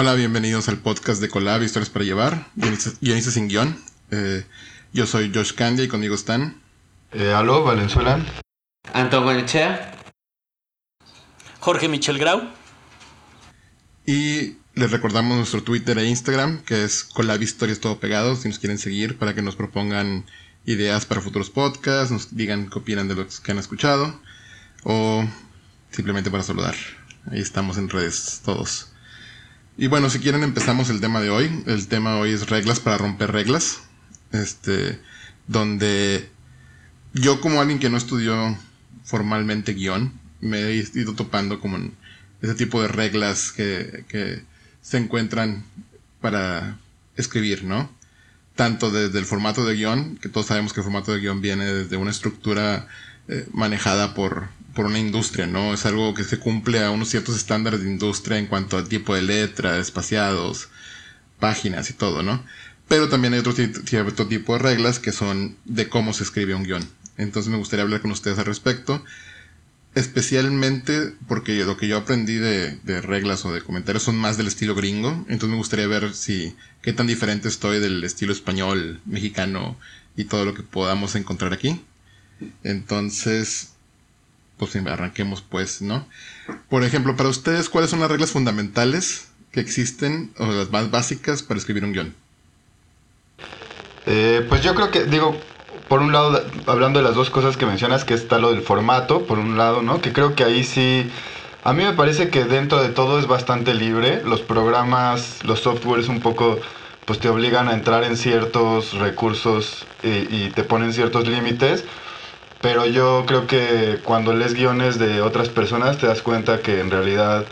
Hola, bienvenidos al podcast de Colab, Historias para Llevar, guionistas, sin guion. Eh, yo soy Josh Candy y conmigo están. Eh, aló, Valenzuela. Anton Goenechea. Jorge Michel Grau. Y les recordamos nuestro Twitter e Instagram, que es Colab Historias Todo Pegado, si nos quieren seguir, para que nos propongan ideas para futuros podcasts, nos digan qué opinan de lo que han escuchado, o simplemente para saludar. Ahí estamos en redes todos. Y bueno, si quieren empezamos el tema de hoy. El tema hoy es reglas para romper reglas. Este, donde yo como alguien que no estudió formalmente guion, me he ido topando como en ese tipo de reglas que, que se encuentran para escribir, ¿no? Tanto desde el formato de guion, que todos sabemos que el formato de guion viene desde una estructura eh, manejada por, por una industria, ¿no? Es algo que se cumple a unos ciertos estándares de industria en cuanto al tipo de letra, espaciados, páginas y todo, ¿no? Pero también hay otro cierto tipo de reglas que son de cómo se escribe un guion. Entonces me gustaría hablar con ustedes al respecto. Especialmente porque lo que yo aprendí de, de, reglas o de comentarios son más del estilo gringo. Entonces me gustaría ver si qué tan diferente estoy del estilo español, mexicano y todo lo que podamos encontrar aquí. Entonces, pues arranquemos pues, ¿no? Por ejemplo, para ustedes, ¿cuáles son las reglas fundamentales que existen o las más básicas para escribir un guion? Eh, pues yo creo que, digo, por un lado, hablando de las dos cosas que mencionas, que está lo del formato, por un lado, ¿no? Que creo que ahí sí, a mí me parece que dentro de todo es bastante libre. Los programas, los softwares un poco, pues te obligan a entrar en ciertos recursos y, y te ponen ciertos límites pero yo creo que cuando lees guiones de otras personas te das cuenta que en realidad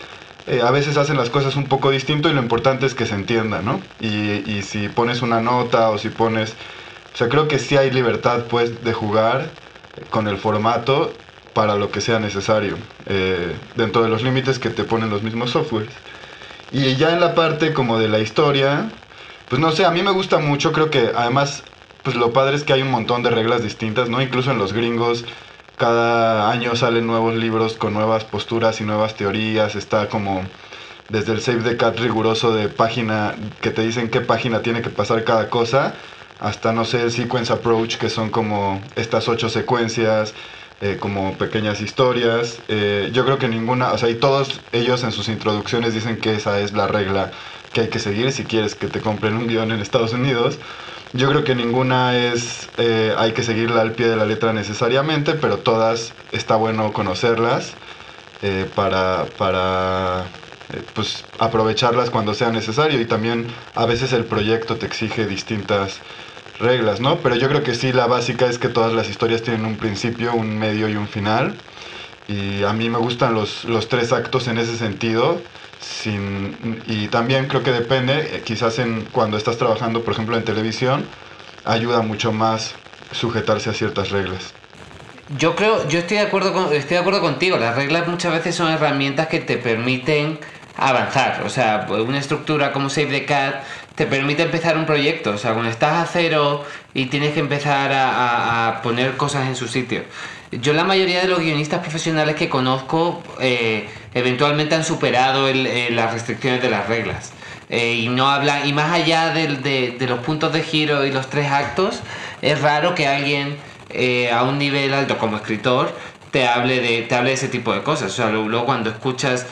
eh, a veces hacen las cosas un poco distinto y lo importante es que se entienda, ¿no? Y, y, si pones una nota o si pones... O sea, creo que sí hay libertad pues de jugar con el formato para lo que sea necesario, eh, dentro de los límites que te ponen los mismos softwares. Y ya en la parte como de la historia, pues no sé, a mí me gusta mucho, creo que además pues lo padre es que hay un montón de reglas distintas, ¿no? Incluso en los gringos cada año salen nuevos libros con nuevas posturas y nuevas teorías, está como desde el Save the Cat riguroso de página que te dicen qué página tiene que pasar cada cosa, hasta no sé, el Sequence Approach que son como estas ocho secuencias, eh, como pequeñas historias. Eh, yo creo que ninguna, o sea, y todos ellos en sus introducciones dicen que esa es la regla que hay que seguir si quieres que te compren un guion en Estados Unidos. Yo creo que ninguna es, eh, hay que seguirla al pie de la letra necesariamente, pero todas está bueno conocerlas eh, para, para eh, pues, aprovecharlas cuando sea necesario y también a veces el proyecto te exige distintas reglas, ¿no? Pero yo creo que sí, la básica es que todas las historias tienen un principio, un medio y un final. Y a mí me gustan los, los tres actos en ese sentido sin, y también creo que depende, eh, quizás en, cuando estás trabajando, por ejemplo, en televisión, ayuda mucho más sujetarse a ciertas reglas. Yo creo, yo estoy de acuerdo con, estoy de acuerdo contigo. Las reglas muchas veces son herramientas que te permiten avanzar. O sea, una estructura como Save the Cat te permite empezar un proyecto. O sea, cuando estás a cero y tienes que empezar a, a poner cosas en su sitio. Yo la mayoría de los guionistas profesionales que conozco eh, eventualmente han superado el, eh, las restricciones de las reglas. Eh, y no hablan, y más allá de, los puntos de giro y los tres actos, es raro que alguien eh, a un nivel alto como escritor te hable de, te hable de ese tipo de cosas. O luego cuando escuchas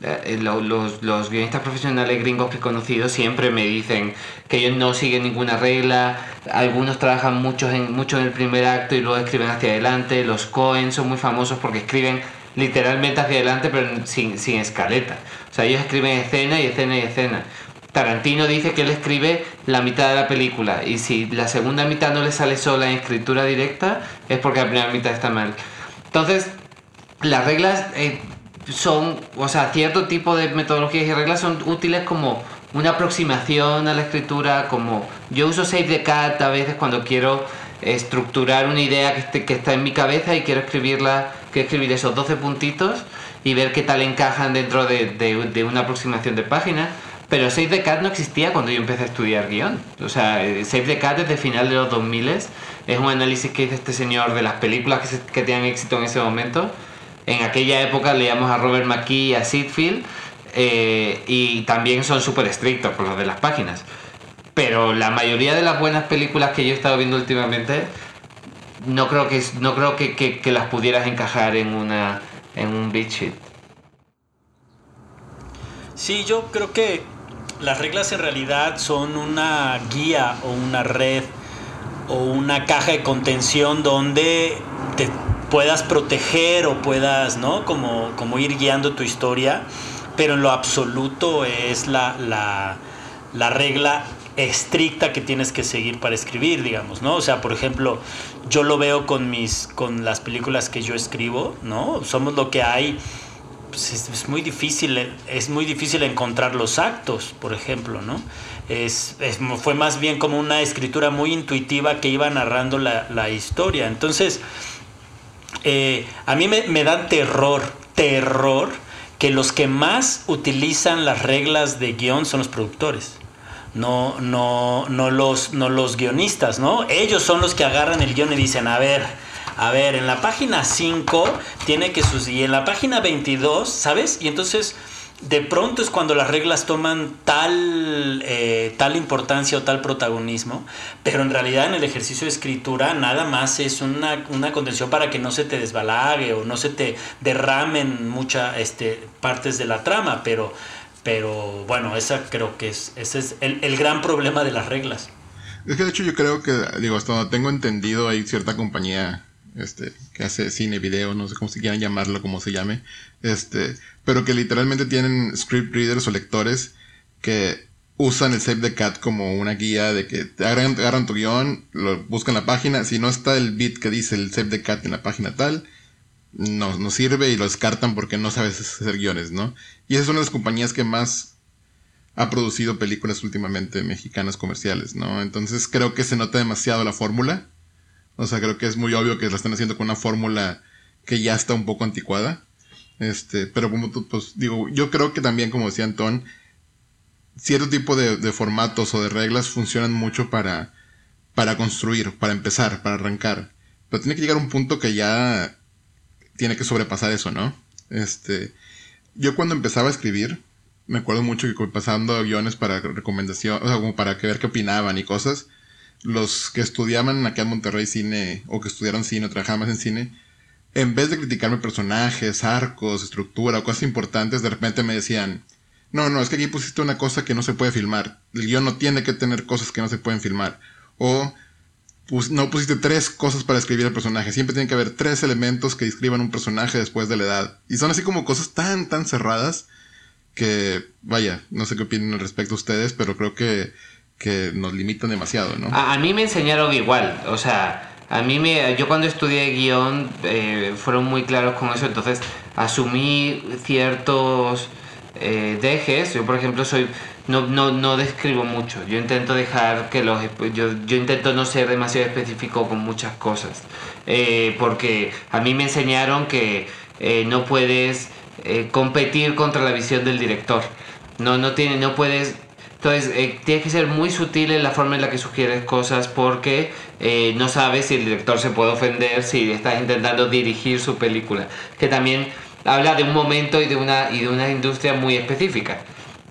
eh, los, los, los, guionistas profesionales gringos que he conocido siempre me dicen que ellos no siguen ninguna regla, algunos trabajan mucho en, mucho en el primer acto y luego escriben hacia adelante, los Cohen son muy famosos porque escriben literalmente hacia adelante pero sin, sin escaleta, o sea ellos escriben escena y escena y escena. Tarantino dice que él escribe la mitad de la película y si la segunda mitad no le sale sola en escritura directa es porque la primera mitad está mal. Entonces, las reglas eh, son, o sea, cierto tipo de metodologías y reglas son útiles como una aproximación a la escritura, como yo uso Save the Cat a veces cuando quiero estructurar una idea que, que está en mi cabeza y quiero escribirla, quiero escribir esos 12 puntitos y ver qué tal encajan dentro de, una aproximación de página. Pero Save the Cat no existía cuando yo empecé a estudiar guion. O sea, eh, Save the Cat desde final de los 2000 es un análisis que hizo este señor de las películas que, se- que tenían éxito en ese momento. En aquella época leíamos a Robert McKee y a Sidfield eh, y también son súper estrictos con lo de las páginas. Pero la mayoría de las buenas películas que yo he estado viendo últimamente no creo que no creo que, que- las pudieras encajar en una en un beat sheet. Sí, yo creo que las reglas en realidad son una guía o una red o una caja de contención donde te puedas proteger o puedas, ¿no? Como, como ir guiando tu historia, pero en lo absoluto es la, la, la regla estricta que tienes que seguir para escribir, digamos, ¿no? O sea, por ejemplo, yo lo veo con mis con las películas que yo escribo, ¿no? Somos lo que hay pues es, muy difícil es muy difícil encontrar los actos por ejemplo no es, fue más bien como una escritura muy intuitiva que iba narrando la, la historia entonces eh, a mí me, me dan terror terror que los que más utilizan las reglas de guion son los productores no, no, no, los, no los guionistas, ¿no? Ellos son los que agarran el guion y dicen, a ver, a ver, en la página 5 tiene que sus y en la página 22, ¿sabes? Y entonces de pronto es cuando las reglas toman tal, eh, tal importancia o tal protagonismo, pero en realidad en el ejercicio de escritura nada más es una, una contención para que no se te desbalague o no se te derramen muchas este, partes de la trama, pero, pero bueno, esa creo que es, ese es el, el gran problema de las reglas. Es que de hecho yo creo que, digo, hasta donde tengo entendido, hay cierta compañía este, que hace cine, video, no sé cómo se quieran llamarlo, como se llame, este, pero que literalmente tienen script readers o lectores que usan el Save the Cat como una guía de que te agarran, agarran tu guion, lo buscan la página, si no está el bit que dice el Save the Cat en la página tal, no, no sirve y lo descartan porque no sabes hacer guiones, ¿no? Y esas son las compañías que más ha producido películas últimamente mexicanas comerciales, ¿no? Entonces creo que se nota demasiado la fórmula. O sea, creo que es muy obvio que la están haciendo con una fórmula que ya está un poco anticuada. Este, pero como tú, pues digo, yo creo que también, como decía Antón, cierto tipo de, de formatos o de reglas funcionan mucho para, para construir, para empezar, para arrancar. Pero tiene que llegar un punto que ya tiene que sobrepasar eso, ¿no? Este, yo cuando empezaba a escribir, me acuerdo mucho que pasando guiones para recomendación, o sea, como para que ver qué opinaban y cosas, los que estudiaban acá en Monterrey cine, o que estudiaron cine, o trabajaban más en cine, en vez de criticarme personajes, arcos, estructura o cosas importantes, de repente me decían, no, no, es que aquí pusiste una cosa que no se puede filmar. El guion no tiene que tener cosas que no se pueden filmar. O no pusiste tres cosas para escribir el personaje. Siempre tiene que haber tres elementos que describan un personaje después de la edad. Y son así como cosas tan, tan cerradas que, vaya, no sé qué opinan al respecto ustedes, pero creo que, que nos limitan demasiado, ¿no? A, a mí me enseñaron igual, o sea, a mí me, yo cuando estudié guion eh, fueron muy claros con eso, entonces asumí ciertos eh, dejes. Yo, por ejemplo, soy no, no, no describo mucho. Yo intento dejar que los yo, yo intento no ser demasiado específico con muchas cosas, eh, porque a mí me enseñaron que eh, no puedes competir contra la visión del director. No, no, tiene, no puedes entonces, eh, tienes que ser muy sutil en la forma en la que sugieres cosas porque no sabes si el director se puede ofender si estás intentando dirigir su película. Que también habla de un momento y de una, y de una industria muy específica.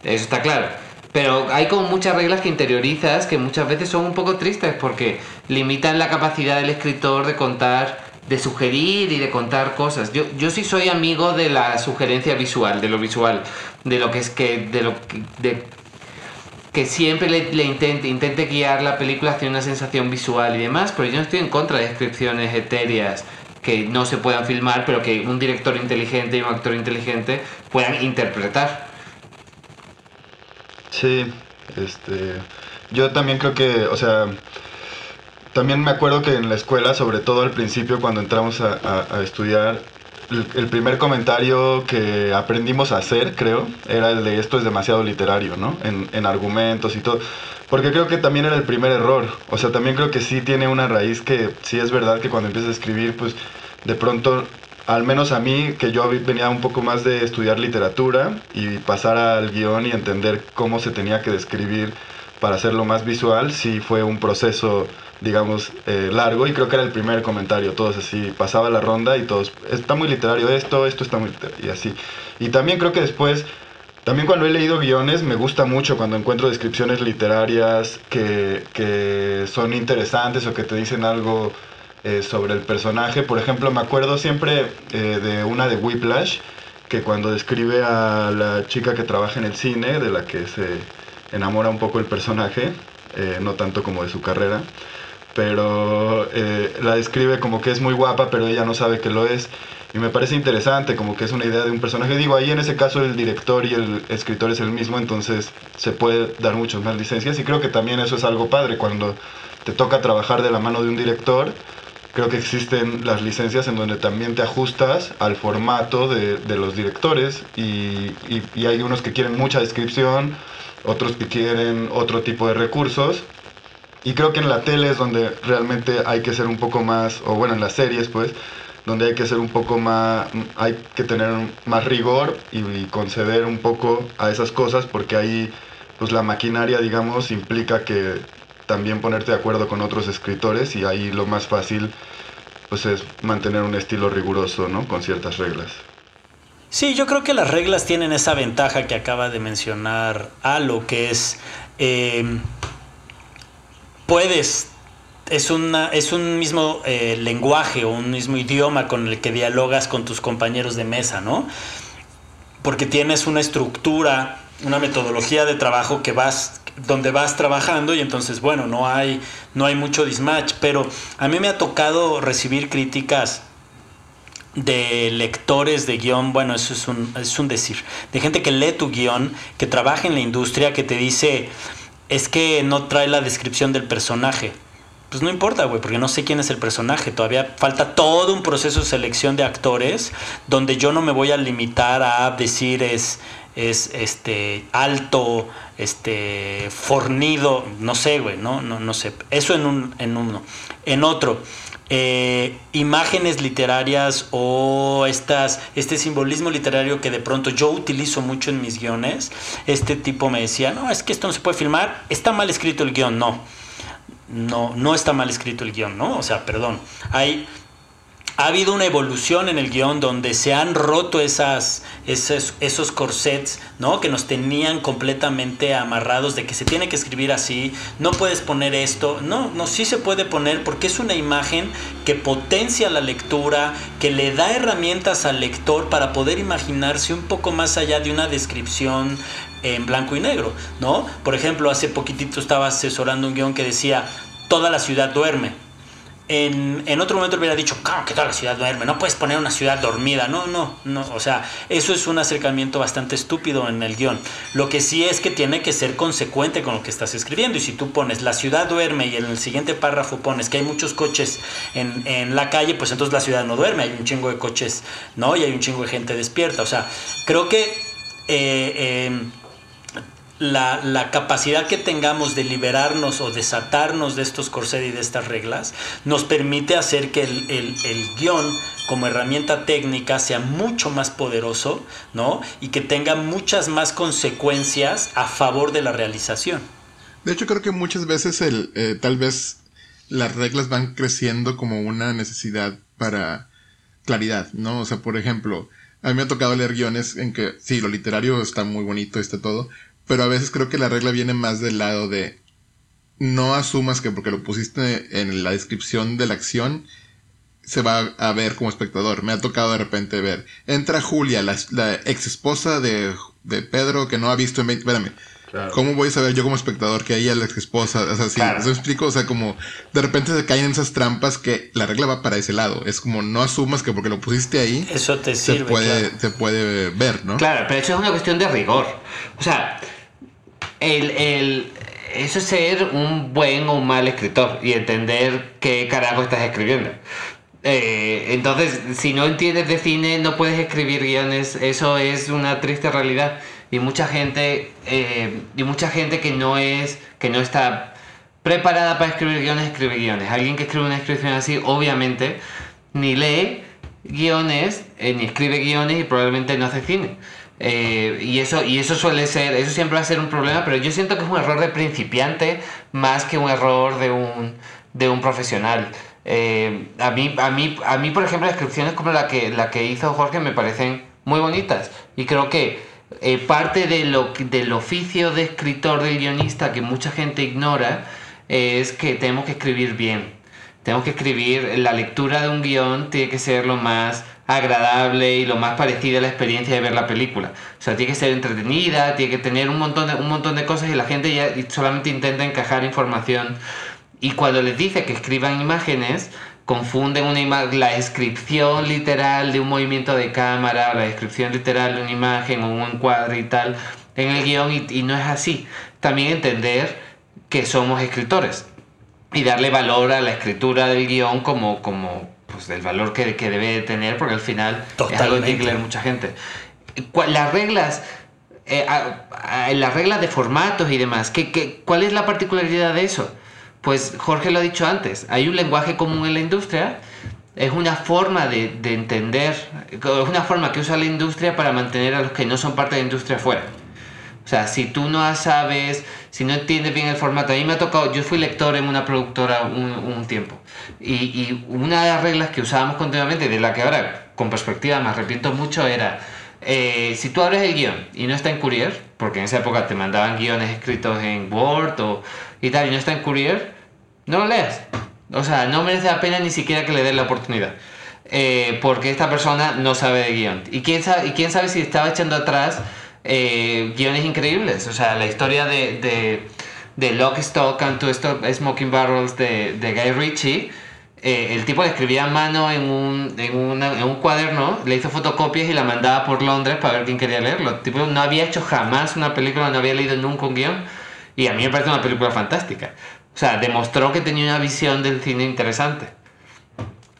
Eso está claro. Pero hay como muchas reglas que interiorizas que muchas veces son un poco tristes porque limitan la capacidad del escritor de contar, de sugerir y de contar cosas. Yo, yo sí soy amigo de la sugerencia visual, de lo visual, de lo que es que, de lo que, de que siempre le, le intente, intente guiar la película hacia una sensación visual y demás, pero yo no estoy en contra de descripciones etéreas que no se puedan filmar, pero que un director inteligente y un actor inteligente puedan interpretar. Sí, Este, yo también creo que, o sea, también me acuerdo que en la escuela, sobre todo al principio cuando entramos a, estudiar, el, el primer comentario que aprendimos a hacer, creo, era el de esto es demasiado literario, ¿no? En, en argumentos y todo. Porque creo que también era el primer error. O sea, también creo que sí tiene una raíz que sí es verdad que cuando empiezas a escribir, pues de pronto, al menos a mí, que yo venía un poco más de estudiar literatura y pasar al guion y entender cómo se tenía que describir para hacerlo más visual, sí fue un proceso, digamos, eh, largo y creo que era el primer comentario, todos así, pasaba la ronda y todos, está muy literario esto, esto está muy literario y así. Y también creo que después, también cuando he leído guiones, me gusta mucho cuando encuentro descripciones literarias que, que son interesantes o que te dicen algo eh, sobre el personaje. Por ejemplo, me acuerdo siempre eh, de una de Whiplash, que cuando describe a la chica que trabaja en el cine, de la que se enamora un poco el personaje, eh, no tanto como de su carrera, pero la describe como que es muy guapa, pero ella no sabe que lo es. Y me parece interesante, como que es una idea de un personaje. Digo, ahí en ese caso el director y el escritor es el mismo, entonces se puede dar muchas más licencias. Y creo que también eso es algo padre, cuando te toca trabajar de la mano de un director, creo que existen las licencias en donde también te ajustas al formato de, de los directores y, y- hay unos que quieren mucha descripción, otros que quieren otro tipo de recursos. Y creo que en la tele es donde realmente hay que ser un poco más, o bueno, en las series pues, donde hay que ser un poco más, hay que tener más rigor y, y conceder un poco a esas cosas porque ahí pues la maquinaria digamos implica que también ponerte de acuerdo con otros escritores y ahí lo más fácil pues es mantener un estilo riguroso, ¿no? Con ciertas reglas. Sí, yo creo que las reglas tienen esa ventaja que acaba de mencionar Alo, que es eh, puedes es una es un mismo eh, lenguaje o un mismo idioma con el que dialogas con tus compañeros de mesa, ¿no? Porque tienes una estructura, una metodología de trabajo que vas donde vas trabajando y entonces bueno no hay no hay mucho dismatch pero a mí me ha tocado recibir críticas de lectores de guion, bueno, eso es un, es un decir, de gente que lee tu guion, que trabaja en la industria, que te dice, es que no trae la descripción del personaje. Pues no importa, güey, porque no sé quién es el personaje. Todavía falta todo un proceso de selección de actores donde yo no me voy a limitar a decir es, es este alto, este fornido, no sé, güey, no, no, no sé. Eso en un, en uno. En otro, eh, imágenes literarias o estas, este simbolismo literario que de pronto yo utilizo mucho en mis guiones. Este tipo me decía, no, es que esto no se puede filmar, está mal escrito el guion, no. No, no está mal escrito el guion, ¿no? O sea, perdón. Hay, ha habido una evolución en el guion donde se han roto esas, esos, esos corsets, ¿no? Que nos tenían completamente amarrados de que se tiene que escribir así, no puedes poner esto. No, no, sí se puede poner porque es una imagen que potencia la lectura, que le da herramientas al lector para poder imaginarse un poco más allá de una descripción en blanco y negro, ¿no? Por ejemplo, hace poquitito estaba asesorando un guion que decía, toda la ciudad duerme. En, en, otro momento hubiera dicho, claro que toda la ciudad duerme, no puedes poner una ciudad dormida. No, no, no. O sea, eso es un acercamiento bastante estúpido en el guion. Lo que sí es que tiene que ser consecuente con lo que estás escribiendo. Y si tú pones la ciudad duerme y en el siguiente párrafo pones que hay muchos coches en, en la calle, pues entonces la ciudad no duerme. Hay un chingo de coches, ¿no? Y hay un chingo de gente despierta. O sea, creo que. Eh, eh, la, capacidad que tengamos de liberarnos o desatarnos de estos corsets y de estas reglas nos permite hacer que el, guion como herramienta técnica sea mucho más poderoso ¿no? y que tenga muchas más consecuencias a favor de la realización. De hecho creo que muchas veces el, eh, tal vez las reglas van creciendo como una necesidad para claridad, ¿no? O sea, por ejemplo, a mí me ha tocado leer guiones en que sí, lo literario está muy bonito, está todo, pero a veces creo que la regla viene más del lado de no asumas que porque lo pusiste en la descripción de la acción se va a ver como espectador. Me ha tocado de repente ver. Entra Julia, la, la ex esposa de, de, Pedro que no ha visto en 20... Espérame. Claro. ¿Cómo voy a saber yo como espectador que ella es la ex esposa? O sea, sí, claro. ¿eso explico? O sea, como de repente se caen esas trampas que la regla va para ese lado. Es como no asumas que porque lo pusiste ahí eso te sirve, se, puede, claro. se puede ver, ¿no? Claro, pero eso es una cuestión de rigor. O sea, el, el, eso es ser un buen o un mal escritor y entender qué carajo estás escribiendo. Eh, entonces, si no entiendes de cine, no puedes escribir guiones. Eso es una triste realidad. Y mucha gente, eh, y mucha gente que no es, que no está preparada para escribir guiones, escribe guiones. Alguien que escribe una descripción así, obviamente, ni lee guiones, eh, ni escribe guiones y probablemente no hace cine. Eh, y, eso, y eso suele ser, eso siempre va a ser un problema, pero yo siento que es un error de principiante más que un error de un, de un profesional. Eh, a, mí, a, mí, a mí, por ejemplo, descripciones como la que, la que hizo Jorge me parecen muy bonitas. Y creo que eh, parte de lo, del oficio de escritor, del guionista, que mucha gente ignora, es que tenemos que escribir bien. Tenemos que escribir, la lectura de un guion tiene que ser lo más agradable y lo más parecida a la experiencia de ver la película. O sea, tiene que ser entretenida, tiene que tener un montón de, un montón de cosas y la gente ya solamente intenta encajar información. Y cuando les dice que escriban imágenes, confunden una la descripción literal de un movimiento de cámara, la descripción literal de una imagen o un encuadre y tal en el guion y, y no es así. También entender que somos escritores y darle valor a la escritura del guion como, como pues, del valor que, que debe tener, porque al final es algo que tiene que leer mucha gente. Las reglas, eh, las reglas de formatos y demás, ¿qué, qué, cuál es la particularidad de eso? Pues Jorge lo ha dicho antes, hay un lenguaje común en la industria, es una forma de, de entender, es una forma que usa la industria para mantener a los que no son parte de la industria fuera. O sea, si tú no sabes, si no entiendes bien el formato, a mí me ha tocado, yo fui lector en una productora un, un tiempo, y, y, una de las reglas que usábamos continuamente, de la que ahora con perspectiva me arrepiento mucho, era, eh, si tú abres el guion y no está en Courier, porque en esa época te mandaban guiones escritos en Word o, y tal, y no está en Courier, no lo leas. O sea, no merece la pena ni siquiera que le des la oportunidad. Eh, porque esta persona no sabe de guion. ¿Y y quién sabe si estaba echando atrás eh, guiones increíbles. O sea, la historia de, de, Lock, Stock and Two Smoking Barrels de, de Guy Ritchie. Eh, el tipo escribía a mano en un, en, en un cuaderno, le hizo fotocopias y la mandaba por Londres para ver quién quería leerlo. Tipo no había hecho jamás una película, no había leído nunca un guion. Y a mí me parece una película fantástica. O sea, demostró que tenía una visión del cine interesante.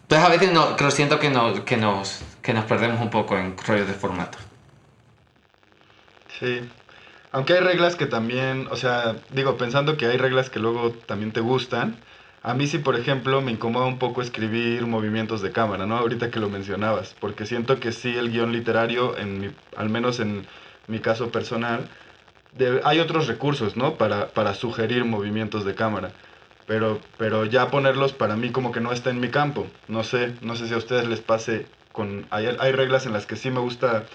Entonces a veces no, creo, siento que, no, que, nos, que nos perdemos un poco en rollos de formato. Sí. Aunque hay reglas que también, o sea, digo, pensando que hay reglas que luego también te gustan, a mí sí, por ejemplo, me incomoda un poco escribir movimientos de cámara, ¿no? Ahorita que lo mencionabas, porque siento que sí el guion literario, en mi, al menos en mi caso personal, de, hay otros recursos, ¿no? Para, para sugerir movimientos de cámara. Pero, pero ya ponerlos para mí como que no está en mi campo. No sé, no sé si a ustedes les pase con... Hay, hay reglas en las que sí me gusta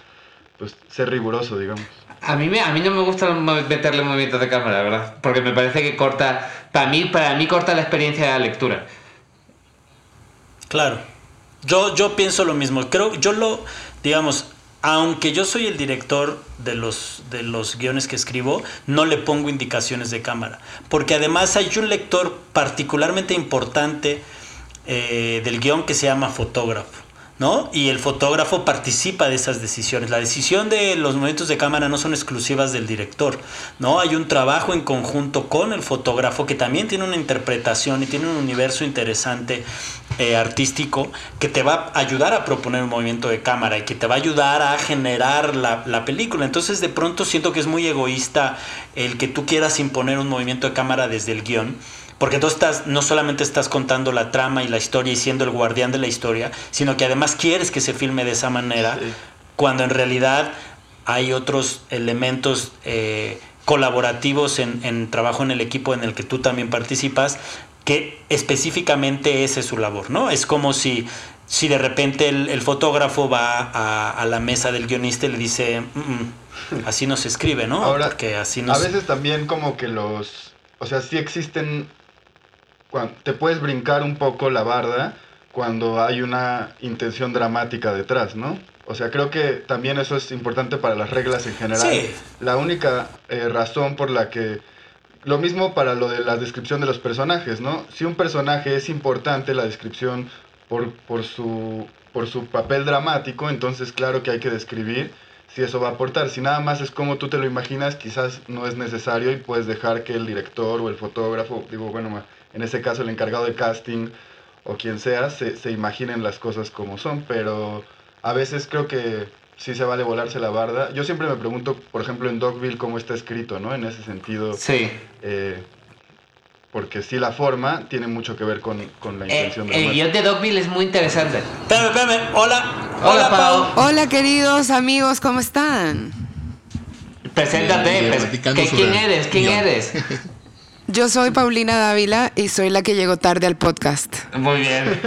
pues, ser riguroso, digamos. A mí, me, a mí no me gusta meterle movimientos de cámara, ¿verdad? Porque me parece que corta, para mí, para mí corta la experiencia de la lectura. Claro. Yo, yo pienso lo mismo. Creo, yo lo, digamos, aunque yo soy el director de los, de los guiones que escribo, no le pongo indicaciones de cámara. Porque además hay un lector particularmente importante eh, del guion que se llama fotógrafo. ¿No? Y el fotógrafo participa de esas decisiones. La decisión de los movimientos de cámara no son exclusivas del director, ¿no? Hay un trabajo en conjunto con el fotógrafo que también tiene una interpretación y tiene un universo interesante eh, artístico que te va a ayudar a proponer un movimiento de cámara y que te va a ayudar a generar la, la película. Entonces de pronto siento que es muy egoísta el que tú quieras imponer un movimiento de cámara desde el guion porque tú estás, no solamente estás contando la trama y la historia y siendo el guardián de la historia, sino que además quieres que se filme de esa manera, sí. cuando en realidad hay otros elementos eh, colaborativos en, en, trabajo en el equipo en el que tú también participas, que específicamente ese es su labor, ¿no? Es como si, si de repente el, el fotógrafo va a, a, la mesa del guionista y le dice, mm -mm, así no se escribe, ¿no? Ahora, Porque así no a veces también como que los, o sea, sí existen te puedes brincar un poco la barda cuando hay una intención dramática detrás, ¿no? O sea, creo que también eso es importante para las reglas en general. Sí. La única eh, razón por la que... Lo mismo para lo de la descripción de los personajes, ¿no? Si un personaje es importante, la descripción por, por, su, por su papel dramático, entonces claro que hay que describir si eso va a aportar. Si nada más es como tú te lo imaginas, quizás no es necesario y puedes dejar que el director o el fotógrafo, digo, bueno, en ese caso el encargado de casting o quien sea, se, se imaginen las cosas como son, pero a veces creo que sí se vale volarse la barda. Yo siempre me pregunto, por ejemplo, en Dogville cómo está escrito, ¿no? En ese sentido. Sí. Eh, porque sí la forma tiene mucho que ver con, con la Eh, intención de el guion de Dogville es muy interesante. Espérame, espérame. Hola. Hola, Pau. Hola queridos amigos, ¿cómo están? Preséntate. Pues, platicando ¿qué- sobre ¿Quién eres? ¿Quién guion. eres? Yo soy Paulina Dávila y soy la que llegó tarde al podcast. Muy bien.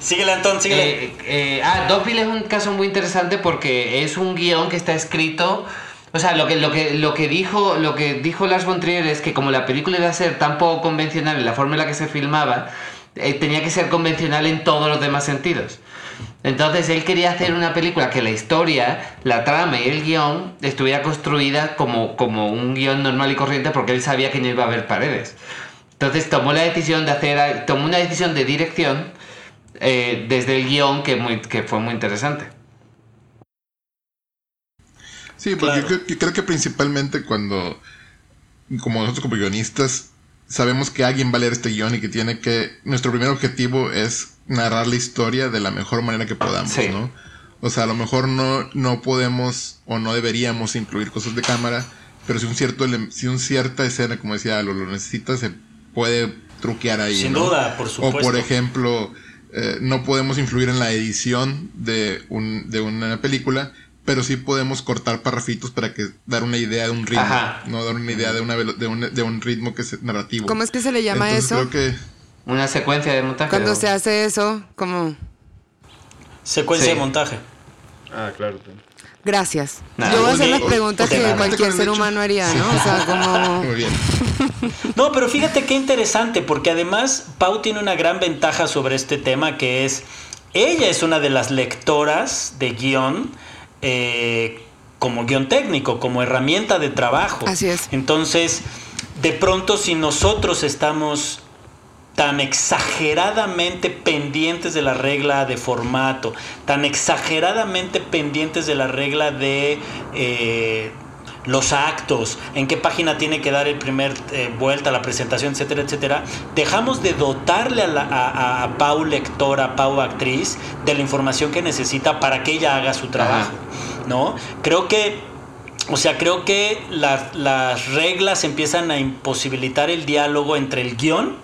síguele, Antón, síguele. Eh, eh, ah, Dogville es un caso muy interesante porque es un guion que está escrito. O sea, lo que, lo que, lo que dijo, lo que dijo Lars von Trier es que como la película iba a ser tan poco convencional en la forma en la que se filmaba, eh, tenía que ser convencional en todos los demás sentidos. Entonces él quería hacer una película que la historia, la trama y el guion estuviera construida como, como un guion normal y corriente porque él sabía que no iba a haber paredes. Entonces tomó la decisión de hacer, tomó una decisión de dirección eh, desde el guion que, muy, que fue muy interesante. Sí, porque Claro. yo, creo, yo creo que principalmente cuando, como nosotros como guionistas, sabemos que alguien va a leer este guion y que tiene que, nuestro primer objetivo es narrar la historia de la mejor manera que podamos, Sí. ¿no? O sea, a lo mejor no, no podemos o no deberíamos incluir cosas de cámara, pero si un cierto, si un cierta escena, como decía, lo, lo necesita, se puede truquear ahí. Sin ¿no? duda, por O supuesto. por ejemplo, eh, no podemos influir en la edición de, un, de una película, pero sí podemos cortar parrafitos para que dar una idea de un ritmo, Ajá. no dar una idea de, una, velo- de, un, de un ritmo que es narrativo. ¿Cómo es que se le llama Entonces eso? creo que Una secuencia de montaje. Cuando ¿o? se hace eso, como... Secuencia Sí. de montaje. Ah, claro. Gracias. Nada. Yo voy a hacer las preguntas que cualquier ser humano haría, ¿no? O sea, como... muy bien. No, pero fíjate qué interesante, porque además Pau tiene una gran ventaja sobre este tema, que es, ella es una de las lectoras de guion eh, como guion técnico, como herramienta de trabajo. Así es. Entonces, de pronto si nosotros estamos tan exageradamente pendientes de la regla de formato, tan exageradamente pendientes de la regla de eh, los actos, en qué página tiene que dar el primer eh, vuelta, la presentación, etcétera, etcétera, dejamos de dotarle a, la, a, Pau lectora, a Pau actriz, de la información que necesita para que ella haga su trabajo, ¿no? Creo que o sea, creo que las, las reglas empiezan a imposibilitar el diálogo entre el guion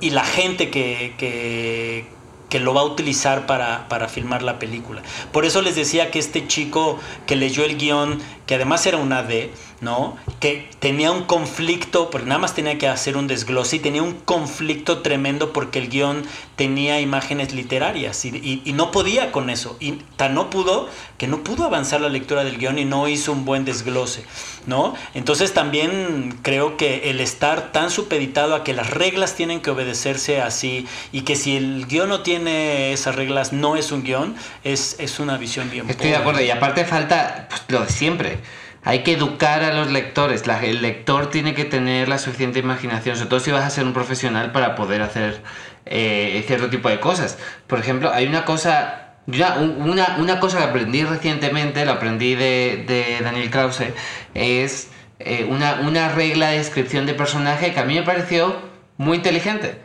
y la gente que, que, que lo va a utilizar para, para filmar la película. Por eso les decía que este chico que leyó el guion, que además era una D, ¿no? Que tenía un conflicto, porque nada más tenía que hacer un desglose y tenía un conflicto tremendo porque el guion tenía imágenes literarias y, y- y no podía con eso. Y tan no pudo que no pudo avanzar la lectura del guion y no hizo un buen desglose, ¿no? Entonces también creo que el estar tan supeditado a que las reglas tienen que obedecerse así y que si el guion no tiene esas reglas no es un guion, es, es una visión bien Estoy de acuerdo. Y aparte falta pues, lo de siempre. Hay que educar a los lectores. La- el lector tiene que tener la suficiente imaginación, sobre todo si vas a ser un profesional para poder hacer eh, cierto tipo de cosas. Por ejemplo, hay una cosa, una, cosa que aprendí recientemente, lo aprendí de, Daniel Krause, es eh, una, una regla de descripción de personaje que a mí me pareció muy inteligente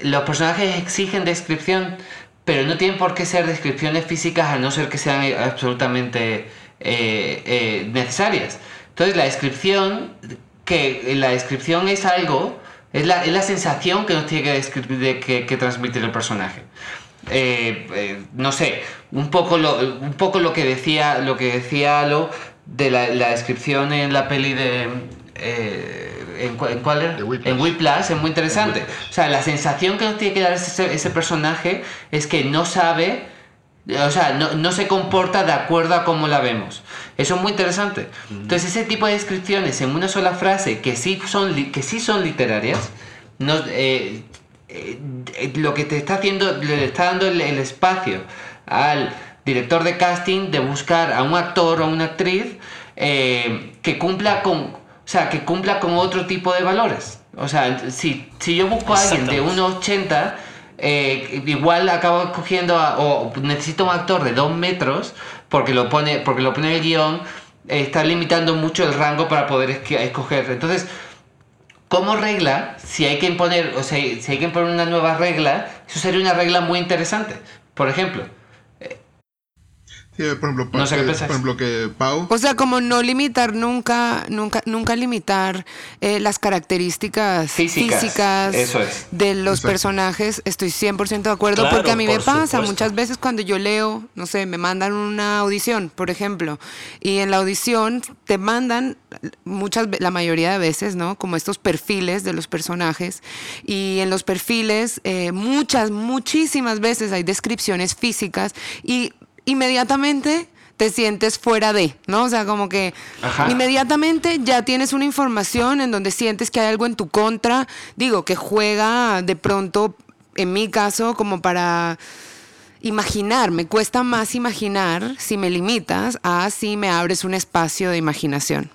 los personajes exigen descripción, pero no tienen por qué ser descripciones físicas a no ser que sean absolutamente eh, eh, necesarias. Entonces la descripción, que la descripción es algo, es la, es la sensación que nos tiene que, describir, de que, que transmitir el personaje. Eh, eh, no sé, un poco lo, un poco lo que decía, lo que decía Alo de la, la descripción en la peli de eh, ¿en, cu- en cuál era? En Whiplash es muy interesante. O sea, la sensación que nos tiene que dar ese, ese personaje es que no sabe, o sea, no, no se comporta de acuerdo a cómo la vemos. Eso es muy interesante. Entonces, ese tipo de descripciones en una sola frase que sí son, que sí son literarias, nos, eh, eh, eh, lo que te está haciendo, le está dando el, el espacio al director de casting de buscar a un actor o una actriz eh, que cumpla con, o sea, que cumpla con otro tipo de valores. O sea, si, si yo busco a alguien de Exactamente. 1,80 eh, igual acabo escogiendo a- o necesito un actor de dos metros porque lo pone porque lo pone el guion está limitando mucho el rango para poder escoger. Entonces como regla si hay que imponer o sea, si hay que imponer una nueva regla eso sería una regla muy interesante. Por ejemplo por ejemplo, No sé qué que- piensas. por ejemplo que Pau. O sea, como no limitar nunca, nunca, nunca limitar eh, las características Físicas, físicas, eso es. de los Exacto. personajes. Estoy 100% de acuerdo Claro, porque a mí me pasa supuesto. muchas veces cuando yo leo, no sé, me mandan una audición, por ejemplo, y en la audición te mandan muchas, la mayoría de veces, ¿no? Como estos perfiles de los personajes y en los perfiles eh, muchas, muchísimas veces hay descripciones físicas y inmediatamente te sientes fuera de, ¿no? O sea, como que Ajá. inmediatamente ya tienes una información en donde sientes que hay algo en tu contra, digo, que juega de pronto, en mi caso, como para imaginar, me cuesta más imaginar si me limitas a si me abres un espacio de imaginación.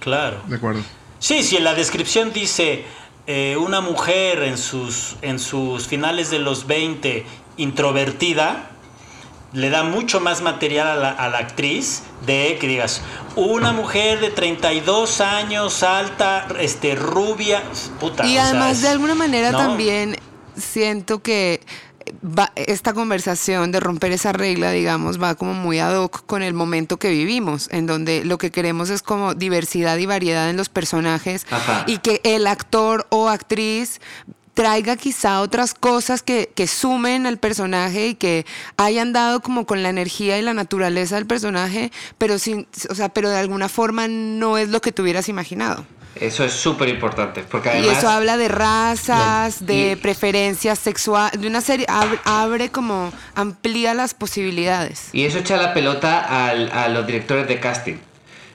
Claro. De acuerdo. Sí, si en la descripción dice eh, una mujer en sus, en sus finales de los 20 introvertida, le da mucho más material a la, a la actriz de que digas, una mujer de 32 años, alta, este, rubia, puta. Y además, de alguna manera ¿no? también siento que va- esta conversación de romper esa regla, digamos, va como muy ad hoc con el momento que vivimos, en donde lo que queremos es como diversidad y variedad en los personajes Ajá. y que el actor o actriz traiga quizá otras cosas que, que sumen al personaje y que hayan dado como con la energía y la naturaleza del personaje, pero sin, o sea, pero de alguna forma no es lo que tú hubieras imaginado. eso es súper importante porque Y además eso habla de razas, de Y- preferencias sexuales, de una serie, abre, abre como, amplía las posibilidades. Y eso echa la pelota al- a los directores de casting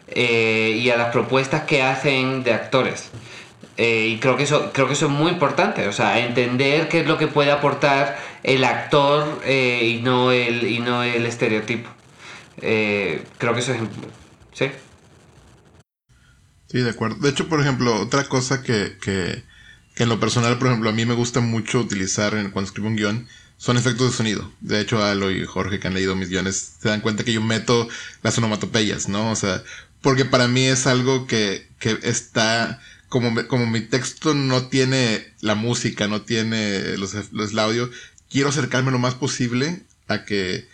eh, y a las propuestas que hacen de actores. Eh, y creo que eso creo que eso es muy importante, o sea, entender qué es lo que puede aportar el actor eh, y no el y no el estereotipo. Eh, creo que eso es sí. Sí, de acuerdo. De hecho, por ejemplo, otra cosa que, que, que en lo personal, por ejemplo, a mí me gusta mucho utilizar en, cuando escribo un guion son efectos de sonido. De hecho, Alo y Jorge, que han leído mis guiones, se dan cuenta que yo meto las onomatopeyas, ¿no? O sea, porque para mí es algo que, que está... Como, me- como mi texto no tiene la música, no tiene los, los el audio, quiero acercarme lo más posible a que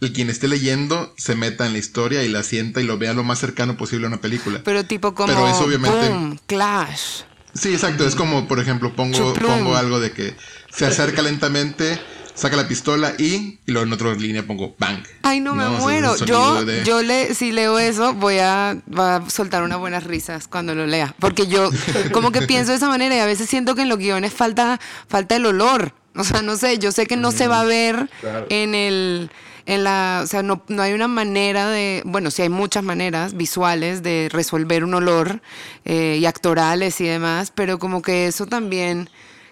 el quien esté leyendo se meta en la historia y la sienta y lo vea lo más cercano posible a una película. Pero tipo como Pero eso obviamente- boom, clash. Sí, exacto. Es como, por ejemplo, pongo, Chuplum. pongo algo de que se acerca lentamente, saca la pistola y, y luego en otra línea pongo bang. Ay, no, me muero. Yo, de- yo le, si leo eso, voy a, va a soltar unas buenas risas cuando lo lea. Porque yo como que pienso de esa manera y a veces siento que en los guiones falta, falta el olor. O sea, no sé, yo sé que no se va a ver claro. en el, en la, o sea, no, no hay una manera de, bueno, sí hay muchas maneras visuales de resolver un olor eh, y actorales y demás, pero como que eso también,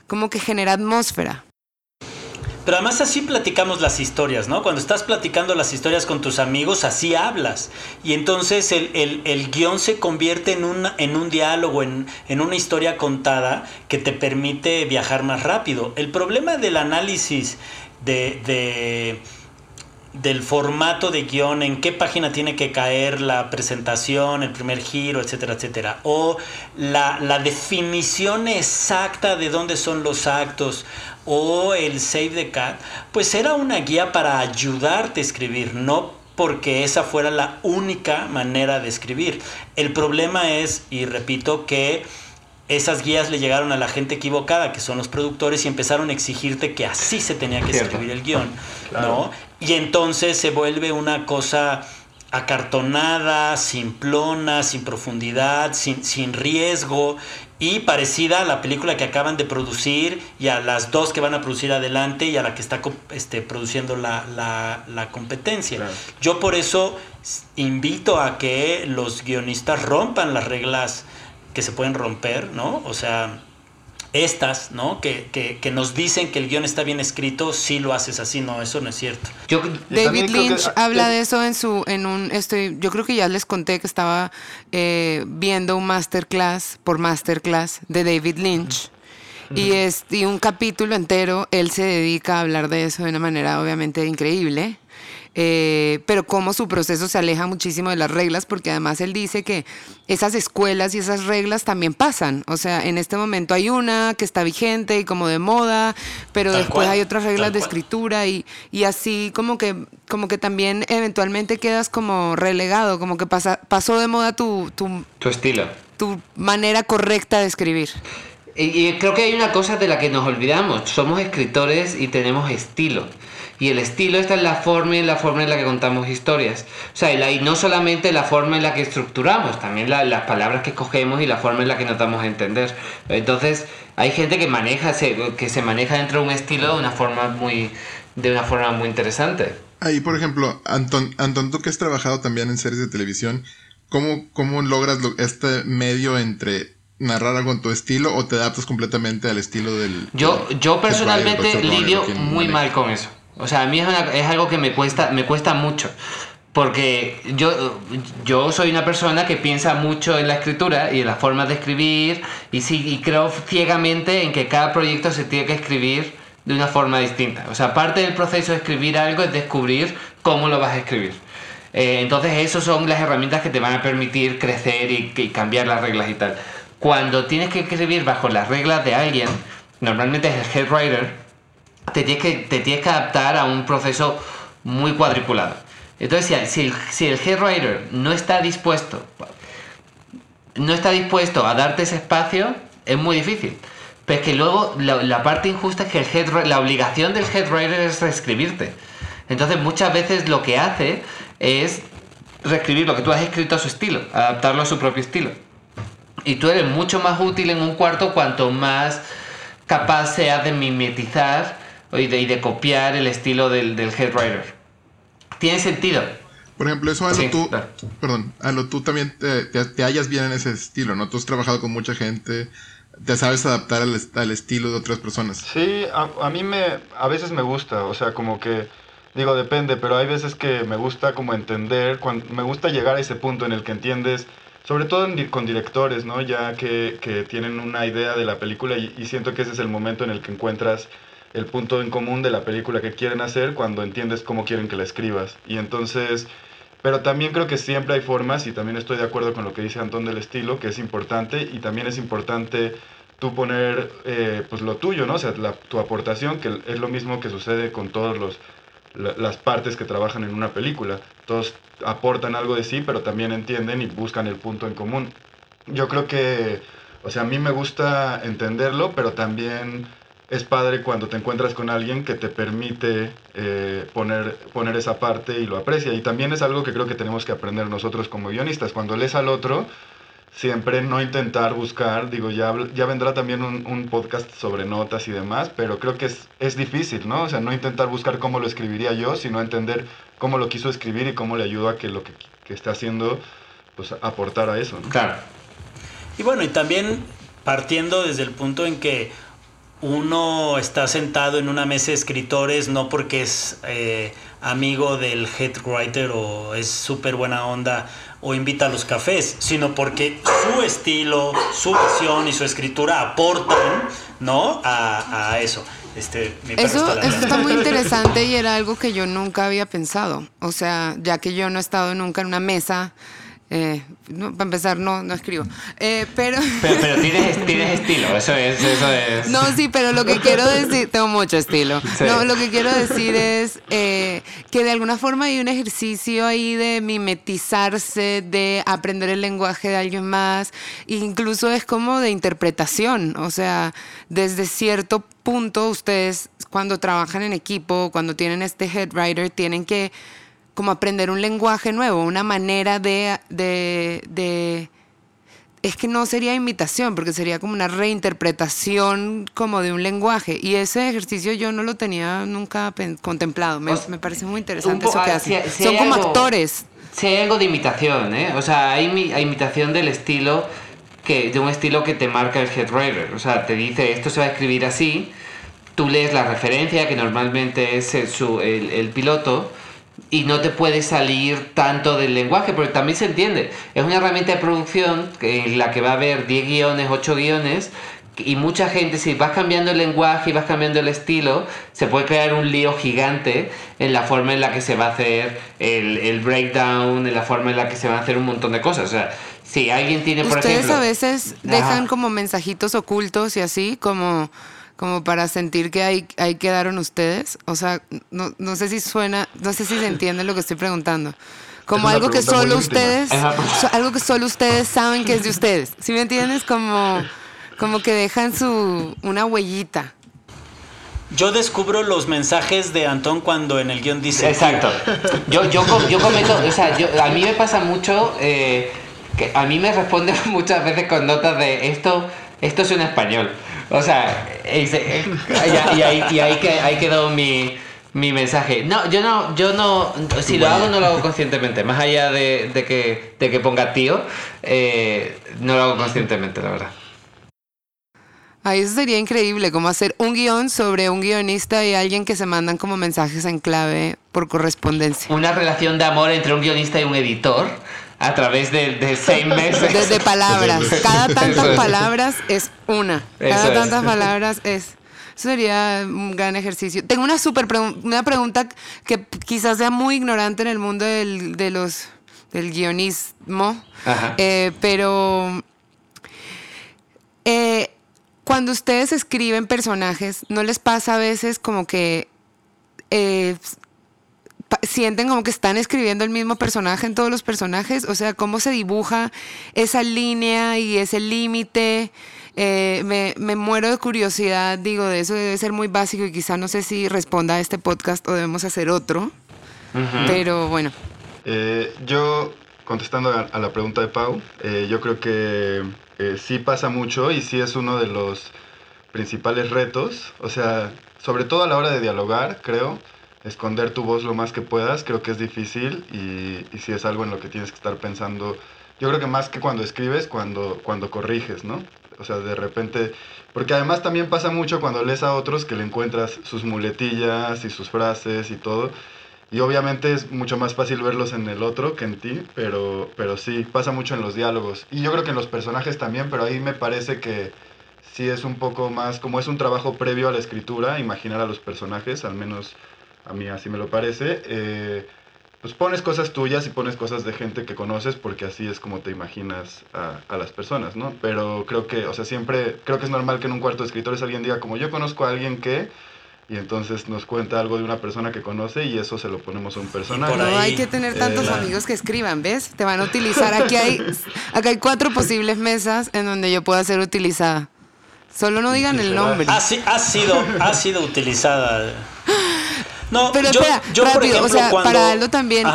como que genera atmósfera. Pero además así platicamos las historias, ¿no? Cuando estás platicando las historias con tus amigos, así hablas. Y entonces el, el- guion se convierte en, una, en un diálogo, en, en una historia contada que te permite viajar más rápido. El problema del análisis de, de- del formato de guion, en qué página tiene que caer la presentación, el primer giro, etcétera, etcétera. O la, la definición exacta de dónde son los actos o el save the cat, pues era una guía para ayudarte a escribir, no porque esa fuera la única manera de escribir. El problema es, y repito, que esas guías le llegaron a la gente equivocada, que son los productores, y empezaron a exigirte que así se tenía que escribir el guion, ¿no? Y entonces se vuelve una cosa acartonada, simplona, sin profundidad, sin, sin riesgo y parecida a la película que acaban de producir y a las dos que van a producir adelante y a la que está este, produciendo la, la- la competencia. Claro. Yo por eso invito a que los guionistas rompan las reglas que se pueden romper, ¿no? O sea, estas, ¿no? Que, que- que nos dicen que el guion está bien escrito, si lo haces así, no, eso no es cierto. Yo David que- Lynch habla eh, de eso en su, en un, estoy, yo creo que ya les conté que estaba eh, viendo un masterclass por masterclass de David Lynch Y, es, y un capítulo entero, él se dedica a hablar de eso de una manera obviamente increíble. Eh, pero cómo su proceso se aleja muchísimo de las reglas, porque además él dice que esas escuelas y esas reglas también pasan. O sea, en este momento hay una que está vigente y como de moda, pero Tal después cual, hay otras reglas de cual. escritura y, y así como que, como que también eventualmente quedas como relegado, como que pasa, pasó de moda tu, tu, Tu estilo. tu manera correcta de escribir. Y, y creo que hay una cosa de la que nos olvidamos. Somos escritores y tenemos estilo. Y el estilo está en la forma la forma en la que contamos historias. O sea, y, la- y no solamente la forma en la que estructuramos, también la- las palabras que escogemos y la forma en la que nos damos a entender. Entonces, hay gente que maneja, se- que se maneja dentro de un estilo de una forma muy, de una forma muy interesante. Ahí, por ejemplo, Anton, Anton, tú que has trabajado también en series de televisión, ¿cómo, cómo logras lo- este medio entre narrar algo en tu estilo o te adaptas completamente al estilo del... Yo, yo personalmente lidio muy maneje? mal con eso. O sea, a mí es, una- es algo que me cuesta, me cuesta mucho. Porque yo, yo soy una persona que piensa mucho en la escritura y en las formas de escribir y, sí, y creo ciegamente en que cada proyecto se tiene que escribir de una forma distinta. O sea, parte del proceso de escribir algo es descubrir cómo lo vas a escribir. Eh, entonces, esas son las herramientas que te van a permitir crecer y, y cambiar las reglas y tal. Cuando tienes que escribir bajo las reglas de alguien, normalmente es el head writer, te tienes que, te tienes que adaptar a un proceso muy cuadriculado. Entonces, si, el, si el head writer no está dispuesto, no está dispuesto a darte ese espacio, es muy difícil. Pero es que luego la, parte injusta es que el head, la obligación del head writer es reescribirte. Entonces, muchas veces lo que hace es reescribir lo que tú has escrito a su estilo, adaptarlo a su propio estilo. Y tú eres mucho más útil en un cuarto cuanto más capaz seas de mimetizar y de, y de copiar el estilo del, del head writer. Tiene sentido. Por ejemplo, eso a lo Sí, tú, claro. perdón, a lo tú también te, te, te hallas bien en ese estilo, ¿no? Tú has trabajado con mucha gente, te sabes adaptar al, est- al estilo de otras personas. Sí, a, a mí me, a veces me gusta, o sea, como que, digo, depende, pero hay veces que me gusta como entender, cuan- me gusta llegar a ese punto en el que entiendes, sobre todo en con directores, ¿no? Ya que, que tienen una idea de la película y, y siento que ese es el momento en el que encuentras el punto en común de la película que quieren hacer cuando entiendes cómo quieren que la escribas. Y entonces, pero también creo que siempre hay formas y también estoy de acuerdo con lo que dice Antón del estilo, que es importante y también es importante tú poner eh, pues lo tuyo, ¿no? O sea, la- tu aportación, que es lo mismo que sucede con todos los la- las partes que trabajan en una película. Todos aportan algo de sí, pero también entienden y buscan el punto en común. Yo creo que, o sea, a mí me gusta entenderlo, pero también es padre cuando te encuentras con alguien que te permite eh, poner, poner esa parte y lo aprecia. Y también es algo que creo que tenemos que aprender nosotros como guionistas. Cuando lees al otro, siempre no intentar buscar, digo, ya, ya vendrá también un, un podcast sobre notas y demás, pero creo que es, es difícil, ¿no? O sea, no intentar buscar cómo lo escribiría yo, sino entender cómo lo quiso escribir y cómo le ayudó a que lo que, que está haciendo, pues aportar a eso, ¿no? Claro. Y bueno, y también partiendo desde el punto en que uno está sentado en una mesa de escritores no porque es eh, amigo del head writer o es súper buena onda o invita a los cafés, sino porque su estilo, su visión y su escritura aportan, ¿no? A, a eso. Este, mi perro Eso, está eso ladrando. está muy interesante y era algo que yo nunca había pensado. O sea, ya que yo no he estado nunca en una mesa, eh, no, para empezar, no, no escribo. Eh, pero. Pero, pero tienes, tienes estilo, eso es, eso es. No, sí, pero lo que quiero decir, tengo mucho estilo. Sí. No, lo que quiero decir es eh, que de alguna forma hay un ejercicio ahí de mimetizarse, de aprender el lenguaje de alguien más, incluso es como de interpretación. O sea, desde cierto punto, ustedes cuando trabajan en equipo, cuando tienen este head writer, tienen que como aprender un lenguaje nuevo, una manera de, de, de es que no sería imitación, porque sería como una reinterpretación como de un lenguaje. Y ese ejercicio yo no lo tenía nunca contemplado. Me, O sea, me parece muy interesante eso que hacen. si- si Son como algo- actores. Sí hay algo de imitación, ¿eh? O sea, hay, hay imitación del estilo, que, de un estilo que te marca el head writer. O sea, te dice, esto se va a escribir así, tú lees la referencia, que normalmente es el, su- el, el piloto, y no te puede salir tanto del lenguaje, porque también se entiende. Es una herramienta de producción que- en la que va a haber 10 guiones, 8 guiones, y mucha gente, si vas cambiando el lenguaje y vas cambiando el estilo, se puede crear un lío gigante en la forma en la que se va a hacer el, el breakdown, en la forma en la que se van a hacer un montón de cosas. O sea, si alguien tiene, por Ustedes ejemplo... a veces dejan como mensajitos ocultos y así, como, como para sentir que ahí, ahí quedaron ustedes. O sea, no, no sé si suena, no sé si se entiende lo que estoy preguntando. Como algo que solo ustedes, algo que solo ustedes saben que es de ustedes. ¿Sí me entiendes? Como, como que dejan su, una huellita. Yo descubro los mensajes de Antón cuando en el guion dice. Exacto. Yo, yo, yo comento, o sea, yo, a mí me pasa mucho eh, que a mí me responden muchas veces con notas de esto, esto es en español. O sea, y, se- eh, y ahí, y ahí que- ahí quedó mi, mi mensaje. No, yo no, yo no, si lo hago no lo hago conscientemente. Más allá de, de que, de que ponga tío, eh, no lo hago conscientemente, la verdad. Ay, eso sería increíble, como hacer un guion sobre un guionista y alguien que se mandan como mensajes en clave por correspondencia. Una relación de amor entre un guionista y un editor a través de, de seis meses. Desde palabras. Cada tantas es. palabras es una. Eso Cada es. tantas palabras es. Eso sería un gran ejercicio. Tengo una super pregun- una pregunta que quizás sea muy ignorante en el mundo del, de los, del guionismo, Ajá. eh, pero eh, cuando ustedes escriben personajes, ¿no les pasa a veces como que eh, sienten como que están escribiendo el mismo personaje en todos los personajes? O sea, ¿cómo se dibuja esa línea y ese límite? Eh, me, me muero de curiosidad, digo, de eso debe ser muy básico y quizá no sé si responda a este podcast o debemos hacer otro, pero bueno. Eh, yo, contestando a, a la pregunta de Pau, eh, yo creo que eh, sí pasa mucho y sí es uno de los principales retos. O sea, sobre todo a la hora de dialogar, creo, esconder tu voz lo más que puedas, creo que es difícil y, sí es algo en lo que tienes que estar pensando. Yo creo que más que cuando escribes, cuando, cuando corriges, ¿no? O sea, de repente, porque además también pasa mucho cuando lees a otros que le encuentras sus muletillas y sus frases y todo. Y obviamente es mucho más fácil verlos en el otro que en ti, pero, pero sí, pasa mucho en los diálogos. Y yo creo que en los personajes también, pero ahí me parece que sí es un poco más, como es un trabajo previo a la escritura, imaginar a los personajes, al menos a mí así me lo parece. eh, pues pones cosas tuyas y pones cosas de gente que conoces porque así es como te imaginas a, a las personas, ¿no? Pero creo que, o sea, siempre, creo que es normal que en un cuarto de escritores alguien diga como yo conozco a alguien que... Y entonces nos cuenta algo de una persona que conoce y eso se lo ponemos a un personaje. No hay que tener tantos eh, amigos que escriban, ¿ves? Te van a utilizar. Aquí hay, acá hay cuatro posibles mesas en donde yo pueda ser utilizada. Solo no digan el nombre. Ha, ha sido, ha sido utilizada. No, Pero yo, espera, yo, por rápido, ejemplo, o sea, cuando- para Aldo también,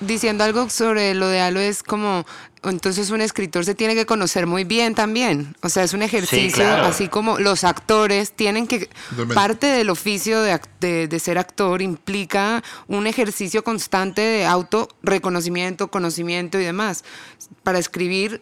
diciendo algo sobre lo de Aldo es como, entonces un escritor se tiene que conocer muy bien también. O sea, es un ejercicio, claro. así como los actores tienen que, parte del oficio de, ac- de, de ser actor implica un ejercicio constante de auto reconocimiento, conocimiento y demás. Para escribir,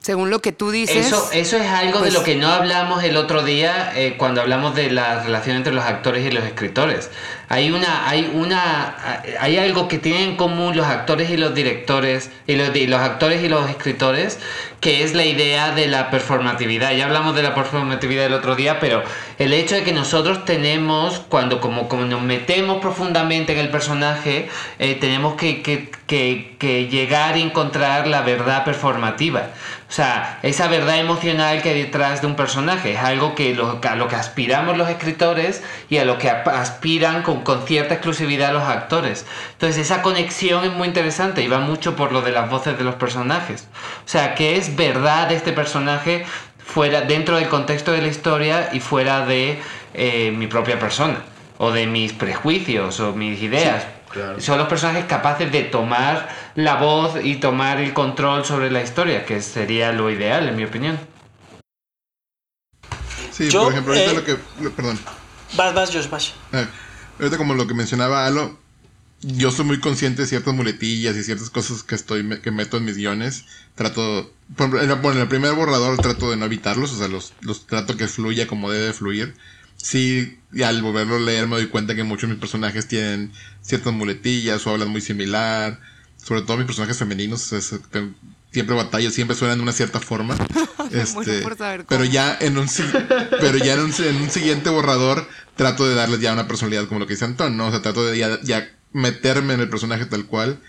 según lo que tú dices. Eso, eso es algo pues- de lo que no hablamos el otro día eh, cuando hablamos de la relación entre los actores y los escritores. Hay una, hay una, hay algo que tienen en común los actores y los directores y los, y los actores y los escritores, que es la idea de la performatividad. Ya hablamos de la performatividad el otro día, pero el hecho de que nosotros tenemos, cuando como, como nos metemos profundamente en el personaje, eh, tenemos que, que, que, que llegar y encontrar la verdad performativa. O sea, esa verdad emocional que hay detrás de un personaje es algo que lo- a lo que aspiramos los escritores y a lo que aspiran con, con cierta exclusividad los actores. Entonces esa conexión es muy interesante y va mucho por lo de las voces de los personajes. O sea, que es verdad este personaje fuera dentro del contexto de la historia y fuera de eh, mi propia persona o de mis prejuicios o mis ideas. claro. Son los personajes capaces de tomar la voz y tomar el control sobre la historia, que sería lo ideal, en mi opinión. Sí, Yo, por ejemplo, ahorita eh, lo que. lo- Perdón. Vas, vas, Josh, vas. Ah, ahorita como lo que mencionaba Alo, yo soy muy consciente de ciertas muletillas y ciertas cosas que estoy que meto en mis guiones. Trato, bueno, en el primer borrador trato de no evitarlos, o sea, los, los trato que fluya como debe fluir. Sí, y al volverlo a leer me doy cuenta que muchos de mis personajes tienen ciertas muletillas o hablan muy similar. Sobre todo mis personajes femeninos es- siempre batallo, siempre suenan de una cierta forma. este, por saber pero ya en un pero ya en un, en un siguiente borrador trato de darles ya una personalidad como lo que dice Antón, ¿no? O sea, trato de ya, ya meterme en el personaje tal cual.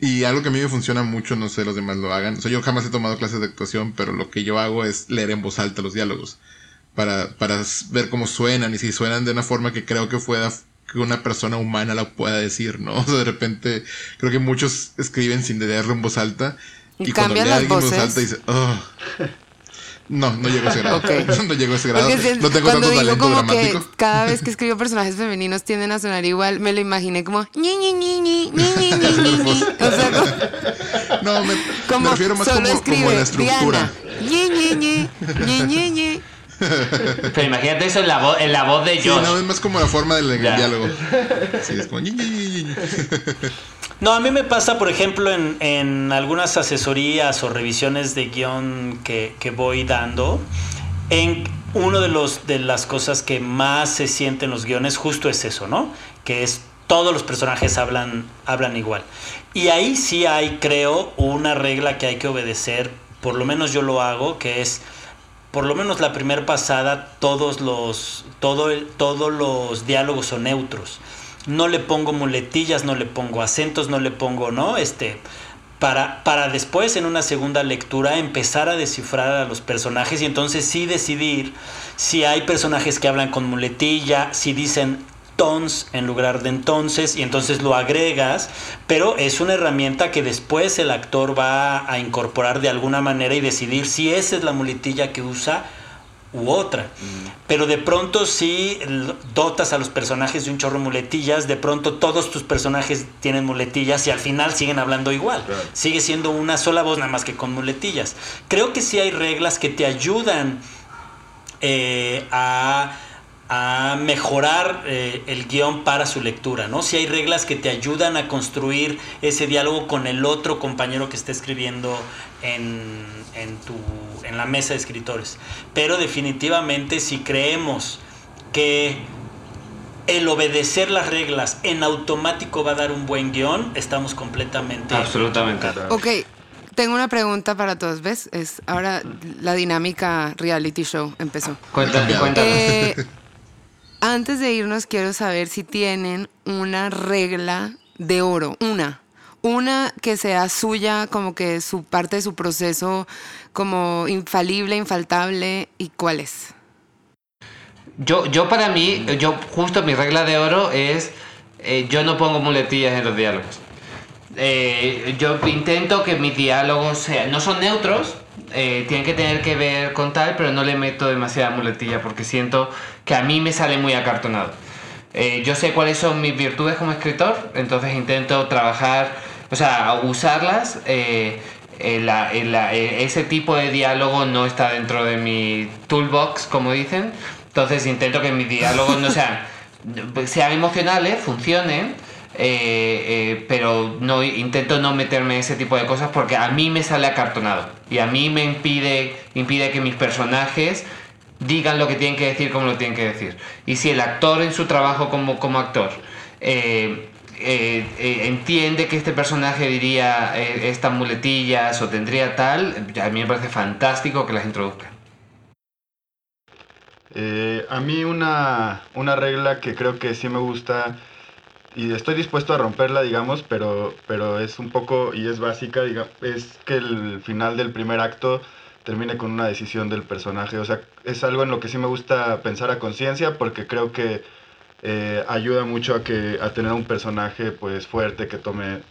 Y algo que a mí me funciona mucho, no sé los demás lo hagan. O sea, yo jamás he tomado clases de actuación, pero lo que yo hago es leer en voz alta los diálogos. Para, para ver cómo suenan y si suenan de una forma que creo que pueda que una persona humana la pueda decir, ¿no? O sea, de repente creo que muchos escriben sin leerlo en voz alta. Y, y cambian las voces. Salta y dice, oh. No, no llegó a ese grado. Okay. no llegó a ese grado. Si no tengo cuando tanto digo talento como dramático. Que cada vez que escribo personajes femeninos tienden a sonar igual, me lo imaginé como ñi, ñi, ñi, ñi, ñi, ñi, ñi, O sea, como, no, me, como me refiero más solo como, escribe, como la estructura. ñi, ñi, ñi, ñi, ñi, ñi. Pero imagínate eso en la, voz, en la voz de Josh. Sí, no, es más como la forma del, del diálogo. Sí, es como ñi, ñi, ñi, ñi. No, a mí me pasa, por ejemplo, en, en algunas asesorías o revisiones de guion que, que voy dando, en uno de los de las cosas que más se siente en los guiones justo es eso, ¿no? Que es todos los personajes hablan, hablan igual. Y ahí sí hay, creo, una regla que hay que obedecer, por lo menos yo lo hago, que es por lo menos la primera pasada, todos los, todo todos los diálogos son neutros. No le pongo muletillas, no le pongo acentos, no le pongo, ¿no? Este, para, para después en una segunda lectura empezar a descifrar a los personajes y entonces sí decidir si hay personajes que hablan con muletilla, si dicen tons en lugar de entonces y entonces lo agregas, pero es una herramienta que después el actor va a incorporar de alguna manera y decidir si esa es la muletilla que usa u otra. Pero de pronto si dotas a los personajes de un chorro de muletillas, de pronto todos tus personajes tienen muletillas y al final siguen hablando igual. Claro. Sigue siendo una sola voz nada más que con muletillas. Creo que sí hay reglas que te ayudan eh, a, a mejorar eh, el guion para su lectura, ¿no? Si hay reglas que te ayudan a construir ese diálogo con el otro compañero que está escribiendo en, en, tu, en la mesa de escritores. Pero definitivamente si creemos que el obedecer las reglas en automático va a dar un buen guion, estamos completamente... Absolutamente. Ok, tengo una pregunta para todos, ¿ves? Es ahora la dinámica reality show empezó. Cuéntame, cuéntame. Antes de irnos, quiero saber si tienen una regla de oro, una. Una que sea suya, como que su parte de su proceso, como infalible, infaltable, y cuál es. Yo, yo para mí, yo justo mi regla de oro es, eh, yo no pongo muletillas en los diálogos. Eh, yo intento que mis diálogos sean, no son neutros, eh, tienen que tener que ver con tal, pero no le meto demasiada muletilla porque siento que a mí me sale muy acartonado. Eh, yo sé cuáles son mis virtudes como escritor, entonces intento trabajar, o sea, usarlas. eh, la- eh, ese tipo de diálogo no está dentro de mi toolbox, como dicen. Entonces intento que mis diálogos no sean, sean emocionales, funcionen, eh, eh, pero no intento no meterme en ese tipo de cosas porque a mí me sale acartonado y a mí me impide, impide que mis personajes digan lo que tienen que decir como lo tienen que decir. Y si el actor en su trabajo como, como actor eh, entiende que este personaje diría estas muletillas o tendría tal, a mí me parece fantástico que las introduzcan. A mí una, una regla que creo que sí me gusta y estoy dispuesto a romperla, digamos, pero, pero es un poco y es básica, diga- es que el final del primer acto termine con una decisión del personaje. O sea, es algo en lo que sí me gusta pensar a conciencia porque creo que eh, ayuda mucho a, que, a tener un personaje pues fuerte que tome,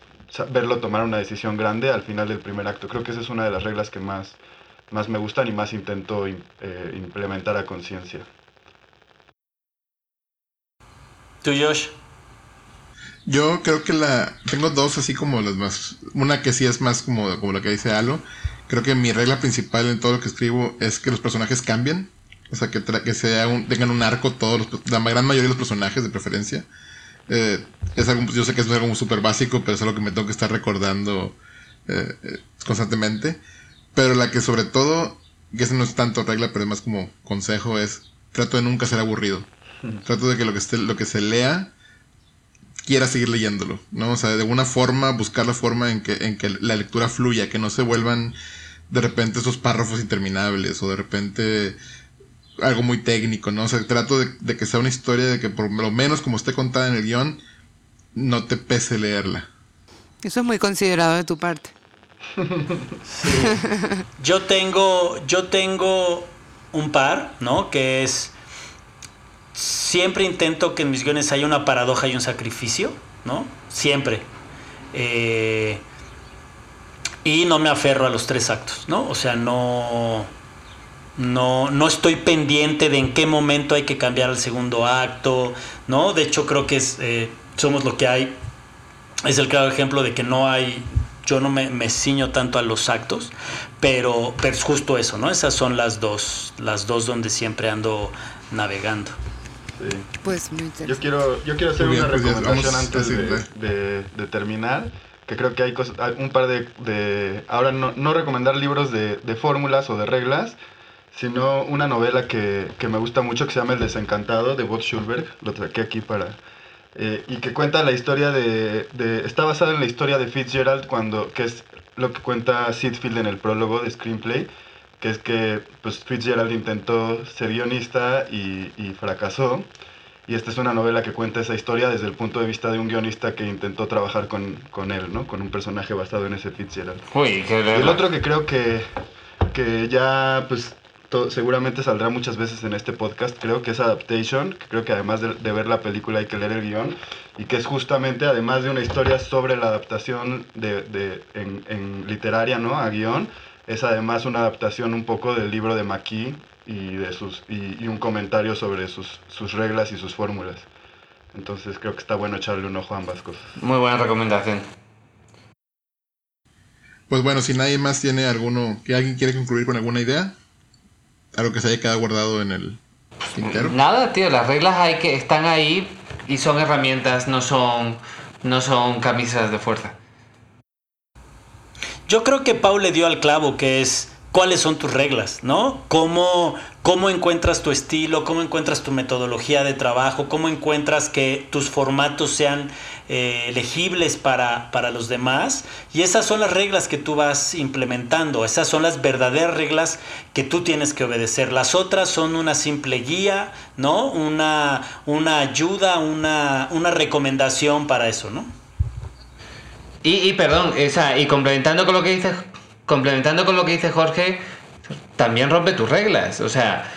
verlo tomar una decisión grande al final del primer acto. Creo que esa es una de las reglas que más, más me gustan y más intento eh, implementar a conciencia. ¿Tú? Yo creo que la. Tengo dos así como las más. Una que sí es más como, como lo que dice Alo. Creo que mi regla principal en todo lo que escribo es que los personajes cambien. O sea, que, tra- que sea un- tengan un arco todos los, la gran mayoría de los personajes de preferencia. Eh, es algo, yo sé que es algo súper básico, pero es algo que me tengo que estar recordando eh, eh, constantemente. Pero la que sobre todo, que esa no es tanto regla, pero es más como consejo, es trato de nunca ser aburrido. Trato de que lo que, esté, lo que se lea quieras seguir leyéndolo, ¿no? O sea, de alguna forma buscar la forma en que, en que la lectura fluya, que no se vuelvan de repente esos párrafos interminables o de repente algo muy técnico, ¿no? O sea, trato de, que sea una historia de que por lo menos como esté contada en el guion, no te pese leerla. Eso es muy considerado de tu parte. Yo tengo, yo tengo un par, ¿no? Que es siempre intento que en mis guiones haya una paradoja y un sacrificio, ¿no? Siempre. Eh, y no me aferro a los tres actos, ¿no? O sea, no, no, no estoy pendiente de en qué momento hay que cambiar al segundo acto, ¿no? De hecho, creo que es, eh, somos lo que hay. Es el claro ejemplo de que no hay, yo no me, me ciño tanto a los actos, pero, pero es justo eso, ¿no? Esas son las dos, las dos donde siempre ando navegando. Pues muy interesante. Yo quiero, yo quiero hacer una pues recomendación antes de, de, terminar. Que creo que hay, cosas, un par de, Ahora no, no recomendar libros de, de fórmulas o de reglas, sino una novela que, que, me gusta mucho que se llama El Desencantado de Bob Schulberg. Lo traqué aquí para. Eh, y que cuenta la historia de, de, Está basado en la historia de Fitzgerald, cuando, que es lo que cuenta Sidfield en el prólogo de Screenplay que es que pues, Fitzgerald intentó ser guionista y, y, fracasó. Y esta es una novela que cuenta esa historia desde el punto de vista de un guionista que intentó trabajar con, con él, ¿no? Con un personaje basado en ese Fitzgerald. Uy, qué y el otro que creo que, que ya, pues, seguramente saldrá muchas veces en este podcast, creo que es Adaptation, que creo que además de, de, ver la película hay que leer el guion, y que es justamente, además de una historia sobre la adaptación de, de en, en literaria, ¿no? A guion, es además una adaptación un poco del libro de Maquis y, de sus, y, un comentario sobre sus, sus reglas y sus fórmulas. Entonces creo que está bueno echarle un ojo a ambas cosas. Muy buena recomendación. Pues bueno, si nadie más tiene alguno, que alguien quiere concluir con alguna idea, algo que se haya quedado guardado en el tintero. Nada, tío, las reglas hay que están ahí y son herramientas, no son no son camisas de fuerza. Yo creo que Paul le dio al clavo, que es cuáles son tus reglas, ¿no? ¿Cómo, cómo encuentras tu estilo, cómo encuentras tu metodología de trabajo, cómo encuentras que tus formatos sean eh, legibles para, para, los demás. Y esas son las reglas que tú vas implementando, esas son las verdaderas reglas que tú tienes que obedecer. Las otras son una simple guía, ¿no? Una, una ayuda, una, una recomendación para eso, ¿no? Y, perdón, y complementando con lo que dice, complementando con lo que dice Jorge, también rompe tus reglas. O sea,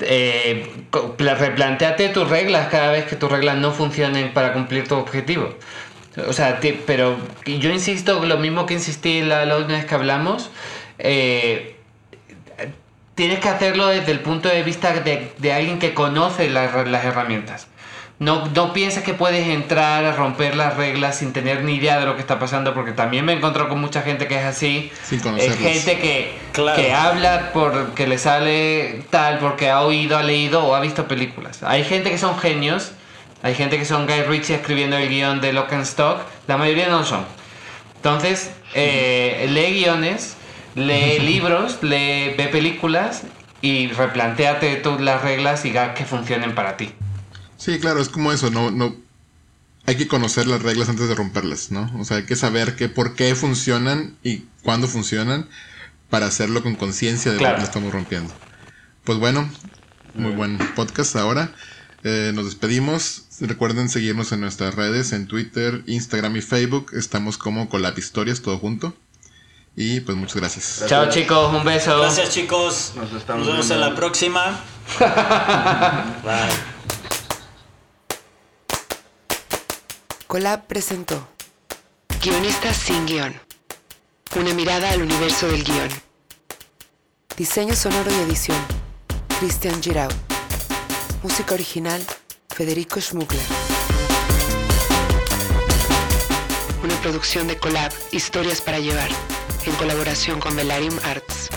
eh, replanteate tus reglas cada vez que tus reglas no funcionen para cumplir tu objetivo. O sea, pero yo insisto, lo mismo que insistí la, la última vez que hablamos, eh, tienes que hacerlo desde el punto de vista de, alguien que conoce las herramientas. No, no pienses que puedes entrar a romper las reglas sin tener ni idea de lo que está pasando, porque también me encuentro con mucha gente que es así. Sin es gente que, que habla porque le sale tal, porque ha oído, ha leído o ha visto películas. Hay gente que son genios, hay gente que son Guy Ritchie escribiendo el guion de Lock and Stock, la mayoría no son. Entonces, eh, lee guiones, lee libros, lee, ve películas y replanteate todas las reglas y que funcionen para ti. Sí, claro, es como eso, no, no, hay que conocer las reglas antes de romperlas, ¿no? O sea, hay que saber que por qué funcionan y cuándo funcionan para hacerlo con conciencia de lo que estamos rompiendo. Pues bueno, muy buen podcast ahora. Eh, nos despedimos. Recuerden seguirnos en nuestras redes, en Twitter, Instagram y Facebook. Estamos como Colab Historias, todo junto. Y pues muchas gracias. gracias. Chao chicos, un beso. Gracias chicos. Nos, nos vemos en la próxima. Bye. Colab presentó Guionistas sin guion. Una mirada al universo del guion. Diseño sonoro y edición. Christian Giraud. Música original. Federico Schmuckler. Una producción de Colab Historias para llevar. En colaboración con Velarium Arts.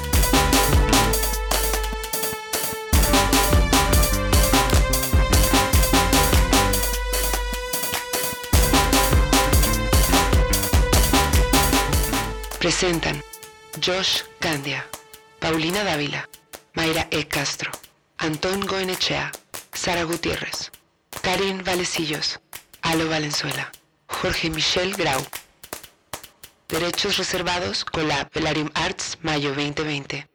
Presentan Josh Candia, Paulina Dávila, Mayra E. Castro, Antón Goenechea, Sara Gutiérrez, Karin Valecillos, Alo Valenzuela. Jorge Michel Grau. Derechos reservados con la Velarium Arts Mayo 2020.